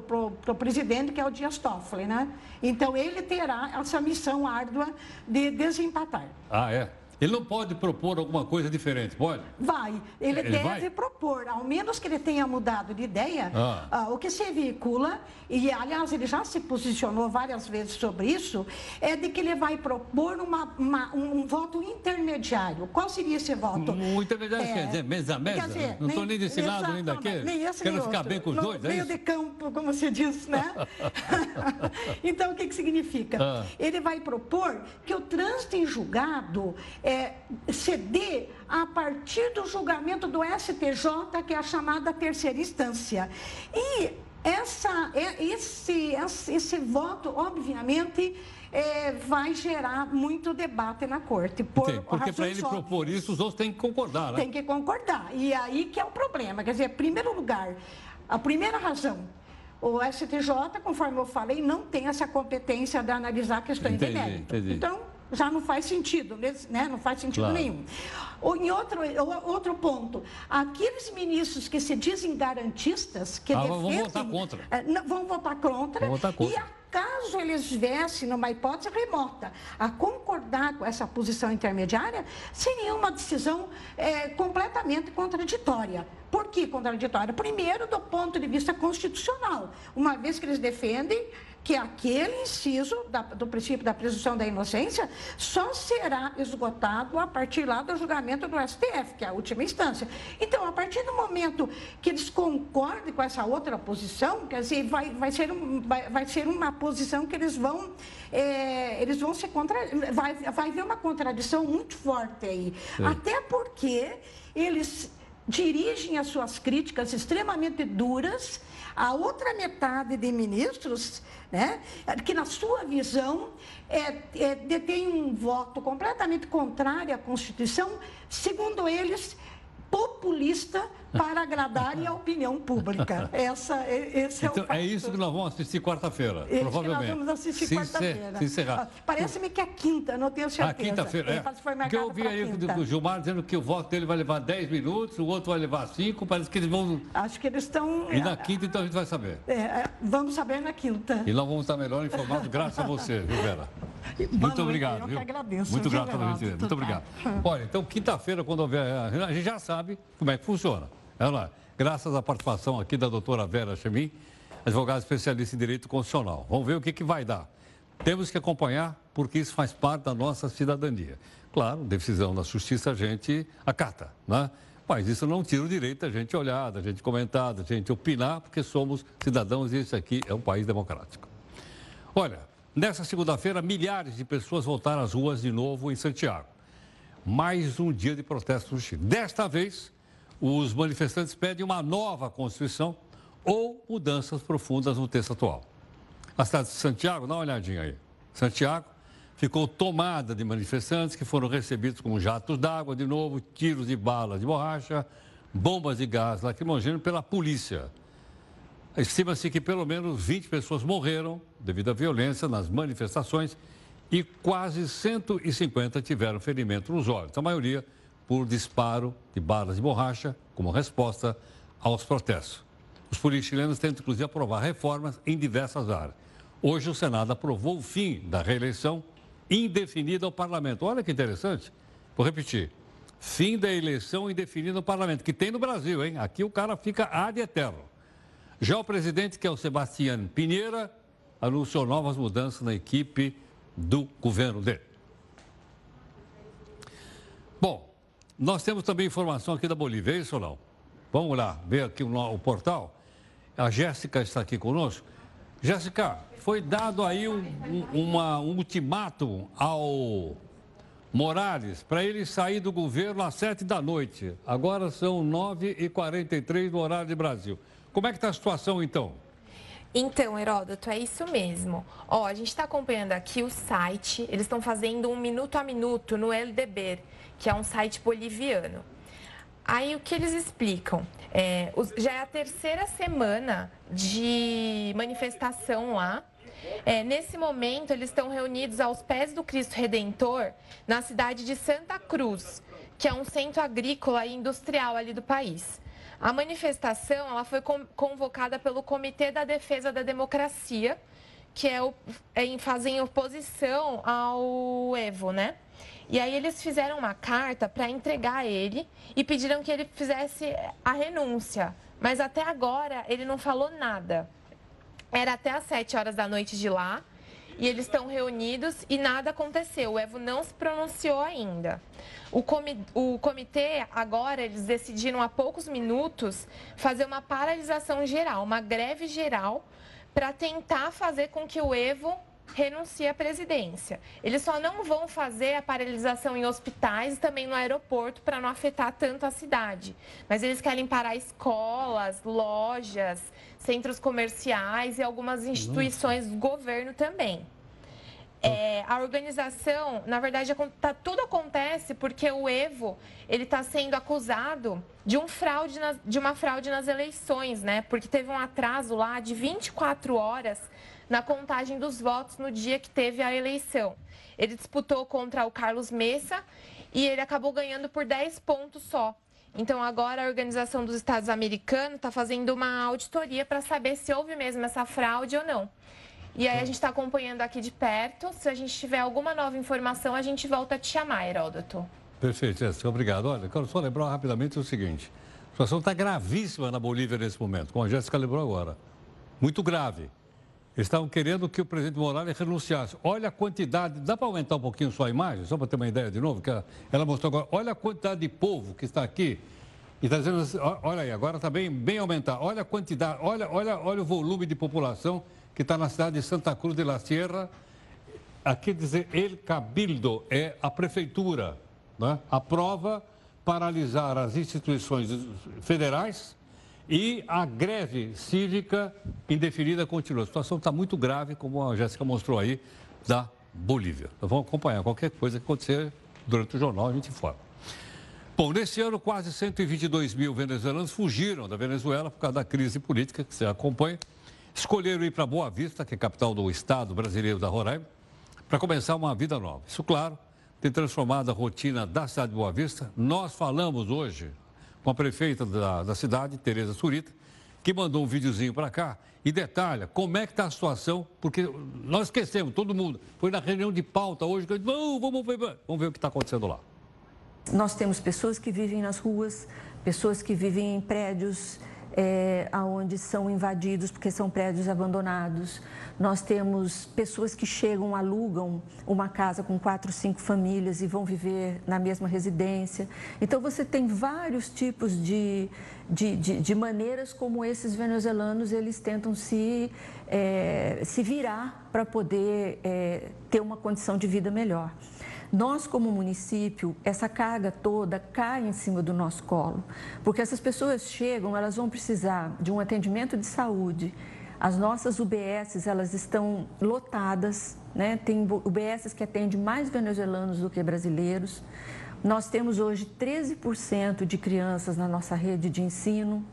Pro, pro presidente, que é o Dias Toffoli, né? Então, ele terá essa missão árdua de desempatar. Ah, é? Ele não pode propor alguma coisa diferente, pode? Vai, ele, Ele deve vai? propor, ao menos que ele tenha mudado de ideia, Ah. ah, o que se veicula, e aliás ele já se posicionou várias vezes sobre isso, é de que ele vai propor uma, uma- um, um voto intermediário. Qual seria esse voto? O intermediário quer dizer mesa a mesa? quer dizer, Não estou nem desse lado, nem daquele. Nem esse, Quero nem ficar outro. bem com os No dois, é meio de campo, como se diz, né? então, o que, que significa? Ah. Ele vai propor que o trânsito em julgado é, se dê a partir do julgamento do STJ, que é a chamada terceira instância. E essa, é- esse, esse, voto, obviamente, é, vai gerar muito debate na corte. Por Entendi, Porque para ele óbvias. propor isso, os outros têm que concordar, né? Tem que concordar. E aí que é o problema. Quer dizer, em primeiro lugar, a primeira razão, o STJ, conforme eu falei, não tem essa competência de analisar questões Entendi, de mérito. entendi. Então, já não faz sentido, né? Não faz sentido Claro. nenhum. Ou em outro, outro ponto, aqueles ministros que se dizem garantistas, que Ah, vão defendem... votar contra. É, não, vão votar contra. Vão votar contra. E acaso eles viessem, numa hipótese remota, a concordar com essa posição intermediária, seria uma decisão é, completamente contraditória. Por que contraditória? Primeiro, do ponto de vista constitucional, uma vez que eles defendem que aquele inciso da- do princípio da presunção da inocência só será esgotado a partir lá do julgamento do STF, que é a última instância. Então, a partir do momento que eles concordem com essa outra posição, quer dizer, vai, vai, ser, um- vai, vai ser uma posição que eles vão, é, eles vão se contra, vai, vai haver uma contradição muito forte aí. Até porque eles dirigem as suas críticas extremamente duras à outra metade de ministros, né, que na sua visão é, é, detém um voto completamente contrário à Constituição, segundo eles, populista para agradar a opinião pública. Essa, é- esse é o Então, fato. é isso que nós vamos assistir quarta-feira, provavelmente. nós vamos assistir quarta-feira. Encerrar. Ah, Parece-me que é quinta, não tenho certeza. A quinta-feira, é. Porque eu ouvi aí quinta. do, do Gilmar dizendo que o voto dele vai levar 10 minutos, o outro vai levar 5, parece que eles vão... Acho que eles estão... E na quinta, então, a gente vai saber. É, é, vamos saber na quinta. E nós vamos estar melhor informados graças a você, viu, Vera? Muito noite, obrigado, eu viu? que agradeço, Muito grato pela gentileza. Muito obrigado. Olha, então, quinta-feira, quando houver... A gente já sabe como é que funciona. Lá, graças à participação aqui da doutora Vera Chemin, advogada especialista em direito constitucional. Vamos ver o que, que vai dar. Temos que acompanhar, porque isso faz parte da nossa cidadania. Claro, decisão da justiça a gente acata, né? Mas isso não tira o direito da gente olhar, da gente comentar, da gente opinar, porque somos cidadãos e isso aqui é um país democrático. Olha, nessa segunda-feira, milhares de pessoas voltaram às ruas de novo em Santiago. Mais um dia de protesto no Chile. Desta vez, os manifestantes pedem uma nova Constituição ou mudanças profundas no texto atual. A cidade de Santiago, dá uma olhadinha aí. Santiago ficou tomada de manifestantes que foram recebidos com jatos d'água, de novo, tiros de bala de borracha, bombas de gás lacrimogêneo pela polícia. Estima-se que pelo menos 20 pessoas morreram devido à violência nas manifestações e quase 150 tiveram ferimento nos olhos, a maioria por disparo de balas de borracha como resposta aos protestos. Os políticos chilenos tentam, inclusive, aprovar reformas em diversas áreas. Hoje, o Senado aprovou o fim da reeleição indefinida ao parlamento. Olha que interessante. Vou repetir. Fim da eleição indefinida no parlamento, que tem no Brasil, hein? Aqui o cara fica ad eterno. Já o presidente, que é o Sebastião Pinheira, anunciou novas mudanças na equipe do governo dele. Bom, nós temos também informação aqui da Bolívia, é isso ou não? Vamos lá, ver aqui o, o portal. A Jéssica está aqui conosco. Jéssica, foi dado aí um, um, um ultimato ao Morales para ele sair do governo às sete da noite. Agora são nove e quarenta no horário de Brasil. Como é que está a situação então? Então, Heródoto, é isso mesmo. Ó, a gente está acompanhando aqui o site, eles estão fazendo um minuto a minuto no LDB, que é um site boliviano. Aí o que eles explicam? É, já é a terceira semana de manifestação lá. É, nesse momento, eles estão reunidos aos pés do Cristo Redentor, na cidade de Santa Cruz, que é um centro agrícola e industrial ali do país. A manifestação ela foi convocada pelo Comitê da Defesa da Democracia, que é, o, é fazem oposição ao Evo, né? E aí eles fizeram uma carta para entregar ele e pediram que ele fizesse a renúncia. Mas até agora ele não falou nada. Era até às 7 horas da noite de lá e eles estão reunidos e nada aconteceu. O Evo não se pronunciou ainda. O, comi o comitê, agora, eles decidiram há poucos minutos fazer uma paralisação geral, uma greve geral, para tentar fazer com que o Evo renuncie à presidência. Eles só não vão fazer a paralisação em hospitais e também no aeroporto para não afetar tanto a cidade. Mas eles querem parar escolas, lojas, centros comerciais e algumas instituições do governo também. É, a organização, na verdade, tá, tudo acontece porque o Evo ele está sendo acusado de, um fraude nas, de uma fraude nas eleições, né? Porque teve um atraso lá de 24 horas na contagem dos votos no dia que teve a eleição. Ele disputou contra o Carlos Messa e ele acabou ganhando por 10 pontos só. Então, agora a Organização dos Estados Americanos está fazendo uma auditoria para saber se houve mesmo essa fraude ou não. E aí a gente está acompanhando aqui de perto. Se a gente tiver alguma nova informação, a gente volta a te chamar, Heródoto. Perfeito, Jéssica. Obrigado. Olha, quero só lembrar rapidamente o seguinte. A situação está gravíssima na Bolívia nesse momento, como a Jéssica lembrou agora. Muito grave. Estavam querendo que o presidente Morales renunciasse. Olha a quantidade, dá para aumentar um pouquinho só a imagem, só para ter uma ideia de novo, que ela mostrou agora. Olha a quantidade de povo que está aqui. E está dizendo assim, olha aí, agora está bem, bem aumentar. Olha a quantidade, olha, olha, olha o volume de população que está na cidade de Santa Cruz de la Sierra. Aqui dizer El Cabildo é a prefeitura. Né? Aprova paralisar as instituições federais e a greve cívica indefinida continua. A situação está muito grave, como a Jéssica mostrou aí, da Bolívia. Então, vamos acompanhar qualquer coisa que acontecer durante o jornal, a gente informa. Bom, nesse ano, quase 122 mil venezuelanos fugiram da Venezuela por causa da crise política que você acompanha. Escolheram ir para Boa Vista, que é a capital do estado brasileiro da Roraima, para começar uma vida nova. Isso, claro, tem transformado a rotina da cidade de Boa Vista. Nós falamos hoje com a prefeita da, da cidade, Tereza Surita, que mandou um videozinho para cá e detalha como é que está a situação, porque nós esquecemos, todo mundo. Foi na reunião de pauta hoje, que vamos, vamos, ver, vamos ver o que está acontecendo lá. Nós temos pessoas que vivem nas ruas, pessoas que vivem em prédios é, onde são invadidos porque são prédios abandonados. Nós temos pessoas que chegam, alugam uma casa com quatro, cinco famílias e vão viver na mesma residência. Então, você tem vários tipos de, de, de, de maneiras como esses venezuelanos eles tentam se, é, se virar para poder é, ter uma condição de vida melhor. Nós, como município, essa carga toda cai em cima do nosso colo, porque essas pessoas chegam, elas vão precisar de um atendimento de saúde. As nossas UBSs, elas estão lotadas, né? Tem UBSs que atendem mais venezuelanos do que brasileiros. Nós temos hoje 13% de crianças na nossa rede de ensino.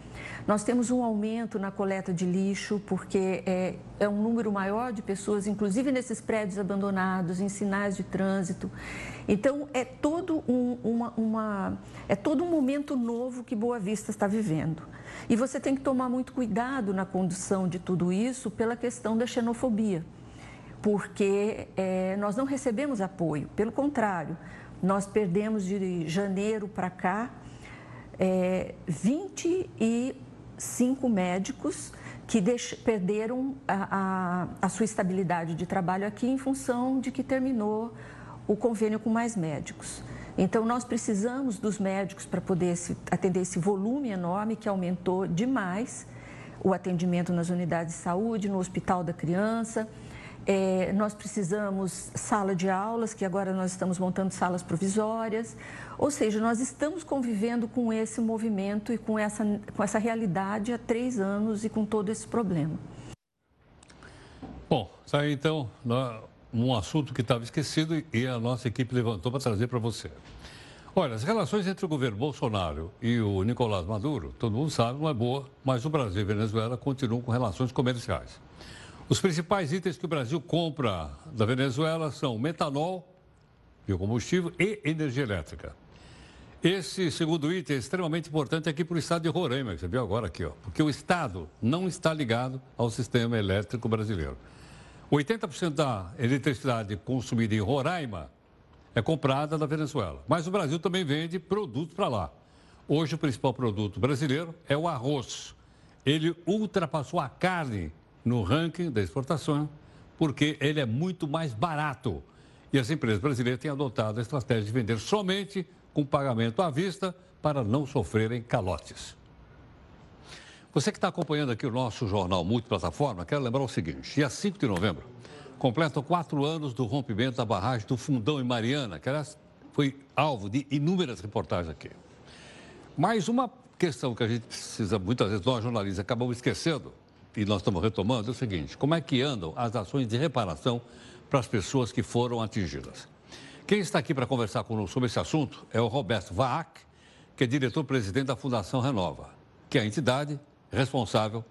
Nós temos um aumento na coleta de lixo, porque é, é um número maior de pessoas, inclusive nesses prédios abandonados, em sinais de trânsito. Então, é todo um, uma, uma, é todo um momento novo que Boa Vista está vivendo. E você tem que tomar muito cuidado na condução de tudo isso pela questão da xenofobia, porque é, nós não recebemos apoio, pelo contrário, nós perdemos de janeiro para cá é, 25 médicos que deix, perderam a, a, a, sua estabilidade de trabalho aqui em função de que terminou o convênio com mais médicos. Então, nós precisamos dos médicos para poder atender esse volume enorme que aumentou demais o atendimento nas unidades de saúde, no Hospital da Criança. É, nós precisamos sala de aulas, que agora nós estamos montando salas provisórias. Ou seja, nós estamos convivendo com esse movimento e com essa, com essa realidade há três anos e com todo esse problema. Bom, aí então um assunto que estava esquecido e a nossa equipe levantou para trazer para você. Olha, as relações entre o governo Bolsonaro e o Nicolás Maduro, todo mundo sabe, não é boa, mas o Brasil e a Venezuela continuam com relações comerciais. Os principais itens que o Brasil compra da Venezuela são metanol, biocombustível e energia elétrica. Esse segundo item é extremamente importante aqui para o estado de Roraima, que você viu agora aqui, ó, porque o estado não está ligado ao sistema elétrico brasileiro. 80% da eletricidade consumida em Roraima é comprada da Venezuela, mas o Brasil também vende produtos para lá. Hoje o principal produto brasileiro é o arroz. Ele ultrapassou a carne no ranking da exportação, porque ele é muito mais barato. E as empresas brasileiras têm adotado a estratégia de vender somente com pagamento à vista para não sofrerem calotes. Você que está acompanhando aqui o nosso jornal multiplataforma, quero lembrar o seguinte: dia 5 de novembro, completam quatro anos do rompimento da barragem do Fundão em Mariana, que aliás, foi alvo de inúmeras reportagens aqui. Mais uma questão que a gente precisa, muitas vezes, nós jornalistas acabamos esquecendo, e nós estamos retomando, é o seguinte: como é que andam as ações de reparação para as pessoas que foram atingidas? Quem está aqui para conversar conosco sobre esse assunto é o Roberto Vaak, que é diretor-presidente da Fundação Renova, que é a entidade responsável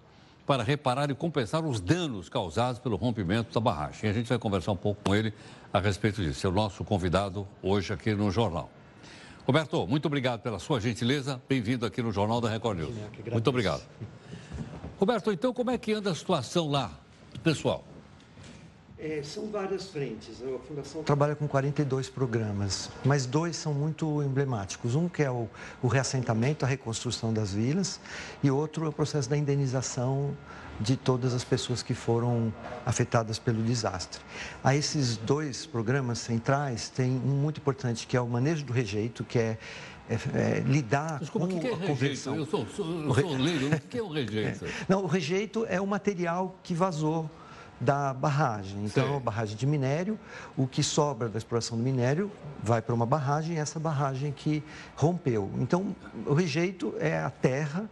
para reparar e compensar os danos causados pelo rompimento da barragem. E a gente vai conversar um pouco com ele a respeito disso. É o nosso convidado hoje aqui no jornal. Roberto, muito obrigado pela sua gentileza. Bem-vindo aqui no Jornal da Record News. Muito obrigado. Roberto, então como é que anda a situação lá, pessoal? É, são várias frentes. A Fundação trabalha com 42 programas, mas dois são muito emblemáticos. Um que é o, o reassentamento, a reconstrução das vilas, e outro é o processo da indenização de todas as pessoas que foram afetadas pelo desastre. A esses dois programas centrais tem um muito importante que é o manejo do rejeito, que é é, é, lidar Desculpa, com que é a conversão. Eu sou, sou, eu sou leigo, o que é o rejeito? É. Não, o rejeito é o material que vazou da barragem. Então, a barragem de minério, o que sobra da exploração do minério vai para uma barragem, essa barragem que rompeu. Então, o rejeito é a terra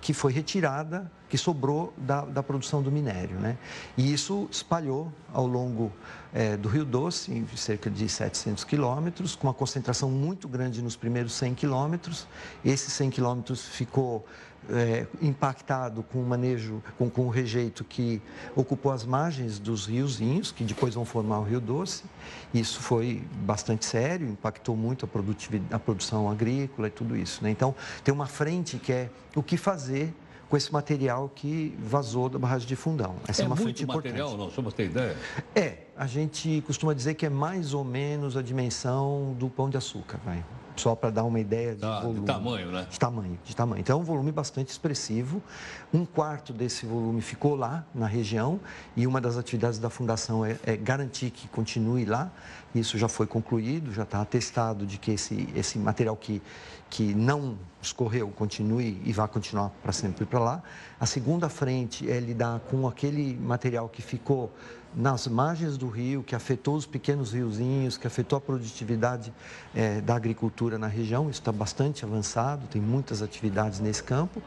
que foi retirada, que sobrou da, da produção do minério. Né? E isso espalhou ao longo é, do Rio Doce, cerca de 700 quilômetros, com uma concentração muito grande nos primeiros 100 quilômetros. Esses 100 quilômetros ficou é, impactado com o manejo, com, com o rejeito que ocupou as margens dos riozinhos, que depois vão formar o Rio Doce. Isso foi bastante sério, impactou muito a, produtividade, a produção agrícola e tudo isso. Né? Então, tem uma frente que é o que fazer com esse material que vazou da barragem de Fundão. Essa é, é uma frente importante. material, não? Só para ter ideia? É, a gente costuma dizer que é mais ou menos a dimensão do pão de açúcar, vai só para dar uma ideia de, ah, volume, de tamanho, né? De tamanho, de tamanho. Então, é um volume bastante expressivo. Um quarto desse volume ficou lá, na região, e uma das atividades da Fundação é, é garantir que continue lá. Isso já foi concluído, já está atestado de que esse, esse material que, que não escorreu continue e vai continuar para sempre para lá. A segunda frente é lidar com aquele material que ficou nas margens do rio, que afetou os pequenos riozinhos, que afetou a produtividade é, da agricultura na região. Isso está bastante avançado, tem muitas atividades nesse campo.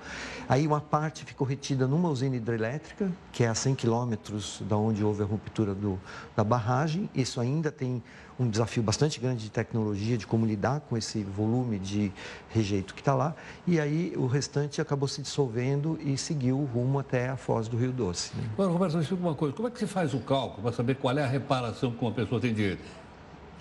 Aí uma parte ficou retida numa usina hidrelétrica, que é a 100 quilômetros da onde houve a ruptura do, da barragem. Isso ainda tem um desafio bastante grande de tecnologia, de como lidar com esse volume de rejeito que está lá. E aí o restante acabou se dissolvendo e seguiu o rumo até a foz do Rio Doce. Né? Agora, Roberto, me explica uma coisa. Como é que se faz o cálculo para saber qual é a reparação que uma pessoa tem direito?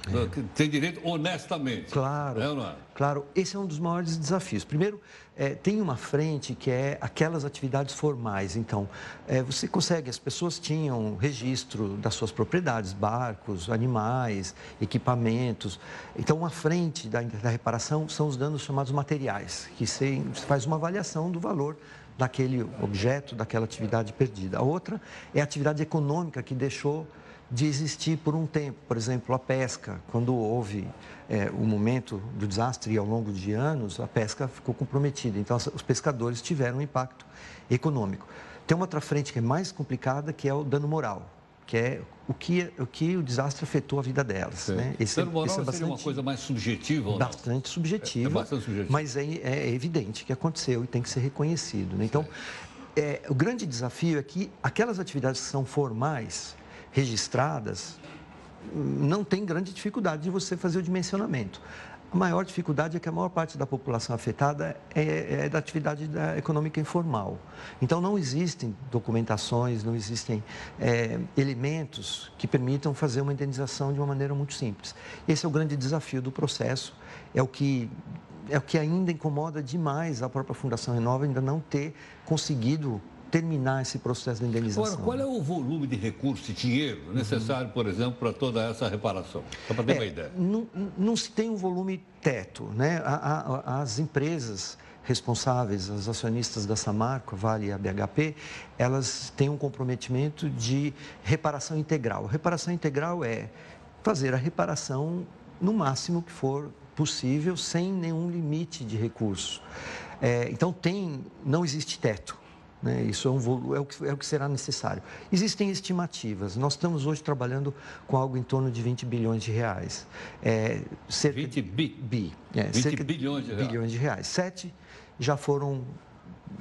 É. Tem direito honestamente. Claro. É é? Claro, esse é um dos maiores desafios. Primeiro, é, tem uma frente que é aquelas atividades formais. Então, é, você consegue, as pessoas tinham registro das suas propriedades, barcos, animais, equipamentos. Então, uma frente da, da reparação são os danos chamados materiais, que você faz uma avaliação do valor daquele objeto, daquela atividade perdida. A outra é a atividade econômica que deixou de existir por um tempo. Por exemplo, a pesca. Quando houve é, o momento do desastre e ao longo de anos, a pesca ficou comprometida. Então, os pescadores tiveram um impacto econômico. Tem uma outra frente que é mais complicada, que é o dano moral, que é o que o, que o desastre afetou a vida delas. Né? Esse, dano moral esse é bastante, uma coisa mais subjetiva ou Bastante subjetiva, é, é bastante subjetiva. mas é, é, evidente que aconteceu e tem que ser reconhecido. Né? Então, é, o grande desafio é que aquelas atividades que são formais, registradas, não tem grande dificuldade de você fazer o dimensionamento. A maior dificuldade é que a maior parte da população afetada é, é da atividade da econômica informal. Então, não existem documentações, não existem é, elementos que permitam fazer uma indenização de uma maneira muito simples. Esse é o grande desafio do processo, é o que é o que ainda incomoda demais a própria Fundação Renova ainda não ter conseguido terminar esse processo de indenização. Agora, qual é o volume de recursos, de dinheiro necessário, uhum. por exemplo, para toda essa reparação? Só para ter é, uma ideia. Não, não, se tem um volume teto. Né? A, a, as empresas responsáveis, as acionistas da Samarco, Vale e a BHP, elas têm um comprometimento de reparação integral. A reparação integral é fazer a reparação no máximo que for possível, sem nenhum limite de recurso. É, então, tem, não existe teto. Né? Isso é, um, é, o que, é o que será necessário. Existem estimativas. Nós estamos hoje trabalhando com algo em torno de 20 bilhões de reais. É, cerca 20 bi? bi é, 20 cerca bilhões de reais. bilhões de reais. Sete já foram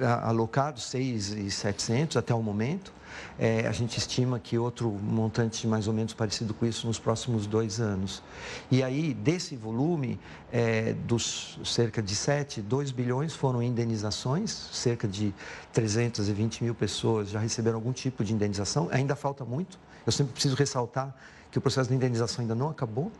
alocados, 6,700 até o momento. É, a gente estima que outro montante mais ou menos parecido com isso nos próximos dois anos. E aí, desse volume, é, dos cerca de 7, 2 bilhões foram indenizações, cerca de 320 mil pessoas já receberam algum tipo de indenização, ainda falta muito. Eu sempre preciso ressaltar que o processo de indenização ainda não acabou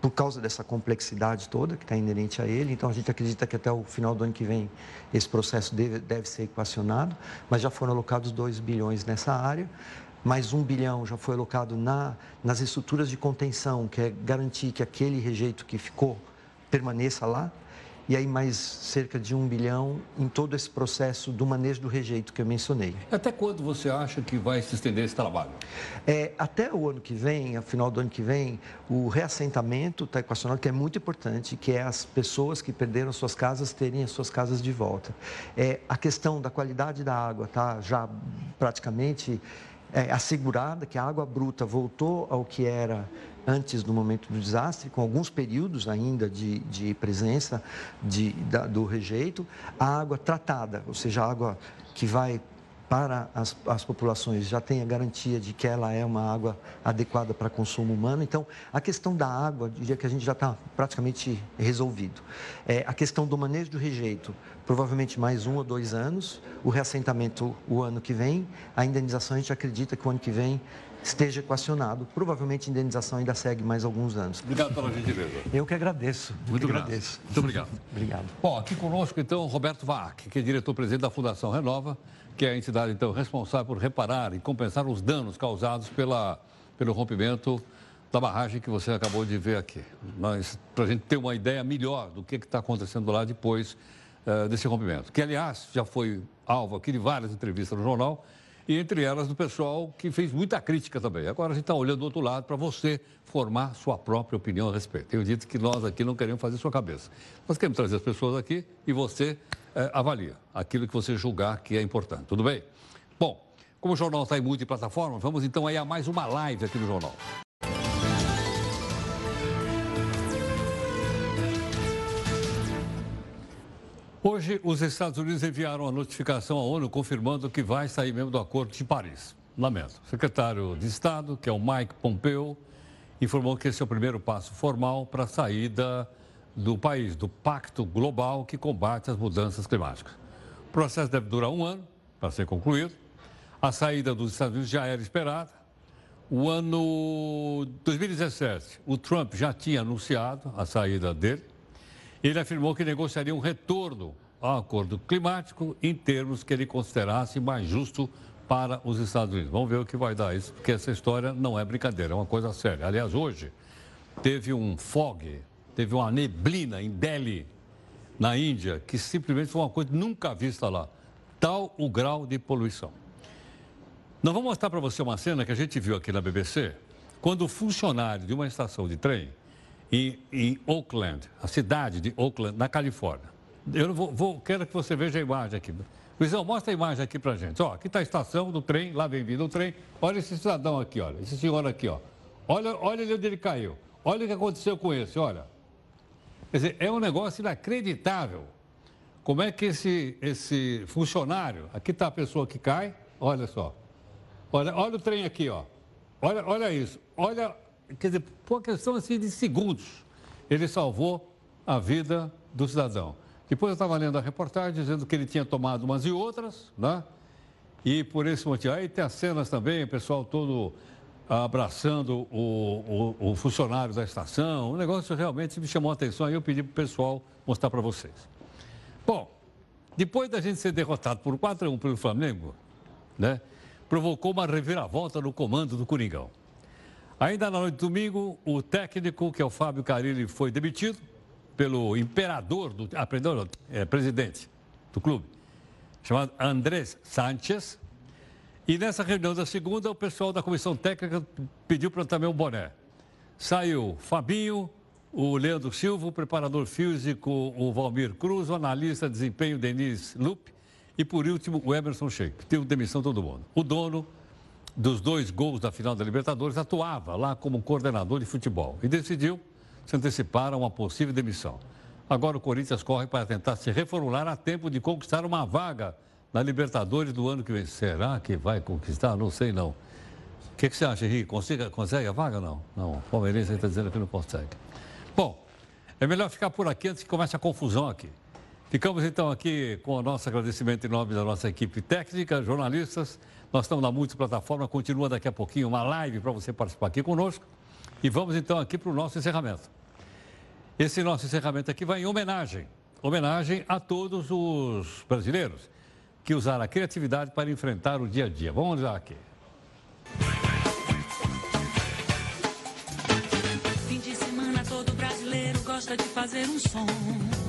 por causa dessa complexidade toda que está inerente a ele. Então, a gente acredita que até o final do ano que vem esse processo deve, deve ser equacionado, mas já foram alocados 2 bilhões nessa área. Mais um bilhão já foi alocado na, nas estruturas de contenção, que é garantir que aquele rejeito que ficou permaneça lá e aí mais cerca de um bilhão em todo esse processo do manejo do rejeito que eu mencionei. Até quando você acha que vai se estender esse trabalho? É, até o ano que vem, a final do ano que vem, o reassentamento está equacionado, que é muito importante, que é as pessoas que perderam suas casas terem as suas casas de volta. É, a questão da qualidade da água está já praticamente é, assegurada, que a água bruta voltou ao que era antes do momento do desastre, com alguns períodos ainda de, de presença de, da, do rejeito, a água tratada, ou seja, a água que vai para as, as populações já tem a garantia de que ela é uma água adequada para consumo humano. Então, a questão da água, diria que a gente já está praticamente resolvido. É, a questão do manejo do rejeito, provavelmente mais um ou dois anos. O reassentamento o ano que vem. A indenização, a gente acredita que o ano que vem esteja equacionado. Provavelmente a indenização ainda segue mais alguns anos. Obrigado pela gentileza. Eu que agradeço. Muito que agradeço. Muito obrigado. obrigado. Bom, aqui conosco então Roberto Vac, que é diretor-presidente da Fundação Renova, que é a entidade então responsável por reparar e compensar os danos causados pela, pelo rompimento da barragem que você acabou de ver aqui. Mas para a gente ter uma ideia melhor do que está acontecendo lá depois uh, desse rompimento, que aliás já foi alvo aqui de várias entrevistas no jornal e entre elas do pessoal que fez muita crítica também. Agora a gente está olhando do outro lado para você formar sua própria opinião a respeito. Tenho dito que nós aqui não queremos fazer sua cabeça. Nós queremos trazer as pessoas aqui e você é, avalia aquilo que você julgar que é importante. Tudo bem? Bom, como o jornal está em multiplataforma, vamos então aí a mais uma live aqui no jornal. Hoje, os Estados Unidos enviaram a notificação à ONU confirmando que vai sair mesmo do Acordo de Paris. Lamento. O secretário de Estado, que é o Mike Pompeo, informou que esse é o primeiro passo formal para a saída do país, do Pacto Global que combate as mudanças climáticas. O processo deve durar um ano para ser concluído. A saída dos Estados Unidos já era esperada. O ano 2017, o Trump já tinha anunciado a saída dele. Ele afirmou que negociaria um retorno ao acordo climático em termos que ele considerasse mais justo para os Estados Unidos. Vamos ver o que vai dar isso, porque essa história não é brincadeira, é uma coisa séria. Aliás, hoje teve um fog, teve uma neblina em Delhi, na Índia, que simplesmente foi uma coisa nunca vista lá. Tal o grau de poluição. Nós vamos mostrar para você uma cena que a gente viu aqui na BBC, quando o funcionário de uma estação de trem em, em Oakland, a cidade de Oakland, na Califórnia. Eu vou, vou, quero que você veja a imagem aqui. Luizão, mostra a imagem aqui para gente. Ó, aqui está a estação do trem, lá vem vindo o trem. Olha esse cidadão aqui, olha. Esse senhor aqui, ó. Olha, olha onde ele caiu. Olha o que aconteceu com esse, olha. Quer dizer, é um negócio inacreditável. Como é que esse, esse funcionário, aqui está a pessoa que cai, olha só. Olha, olha o trem aqui, ó. Olha, olha isso. Olha, quer dizer, por uma questão assim de segundos, ele salvou a vida do cidadão. Depois eu estava lendo a reportagem dizendo que ele tinha tomado umas e outras, né? E por esse motivo. Aí tem as cenas também, o pessoal todo abraçando o, o, o funcionário da estação. O negócio realmente me chamou a atenção e eu pedi para o pessoal mostrar para vocês. Bom, depois da gente ser derrotado por 4 a 1 pelo Flamengo, né? Provocou uma reviravolta no comando do Coringão. Ainda na noite de domingo, o técnico, que é o Fábio Carilli, foi demitido pelo imperador, do, ah, perdão, é, presidente do clube, chamado Andrés Sánchez. E nessa reunião da segunda, o pessoal da comissão técnica pediu para também um boné. Saiu Fabinho, o Leandro Silva, o preparador físico, o Valmir Cruz, o analista de desempenho, Denise Lupe, e por último, o Emerson Sheik. Teve demissão todo mundo. O dono dos dois gols da final da Libertadores atuava lá como coordenador de futebol e decidiu se antecipar a uma possível demissão. Agora o Corinthians corre para tentar se reformular a tempo de conquistar uma vaga na Libertadores do ano que vem. Será que vai conquistar? Não sei não. O que, que, você acha, Henrique? Consegue, consegue a vaga não? Não, o Palmeirense está dizendo que não consegue. Bom, é melhor ficar por aqui antes que comece a confusão aqui. Ficamos então aqui com o nosso agradecimento em nome da nossa equipe técnica, jornalistas. Nós estamos na multiplataforma, continua daqui a pouquinho uma live para você participar aqui conosco. E vamos então aqui para o nosso encerramento. Esse nosso encerramento aqui vai em homenagem, homenagem a todos os brasileiros que usaram a criatividade para enfrentar o dia a dia. Vamos lá aqui. Fim de semana todo brasileiro gosta de fazer um som.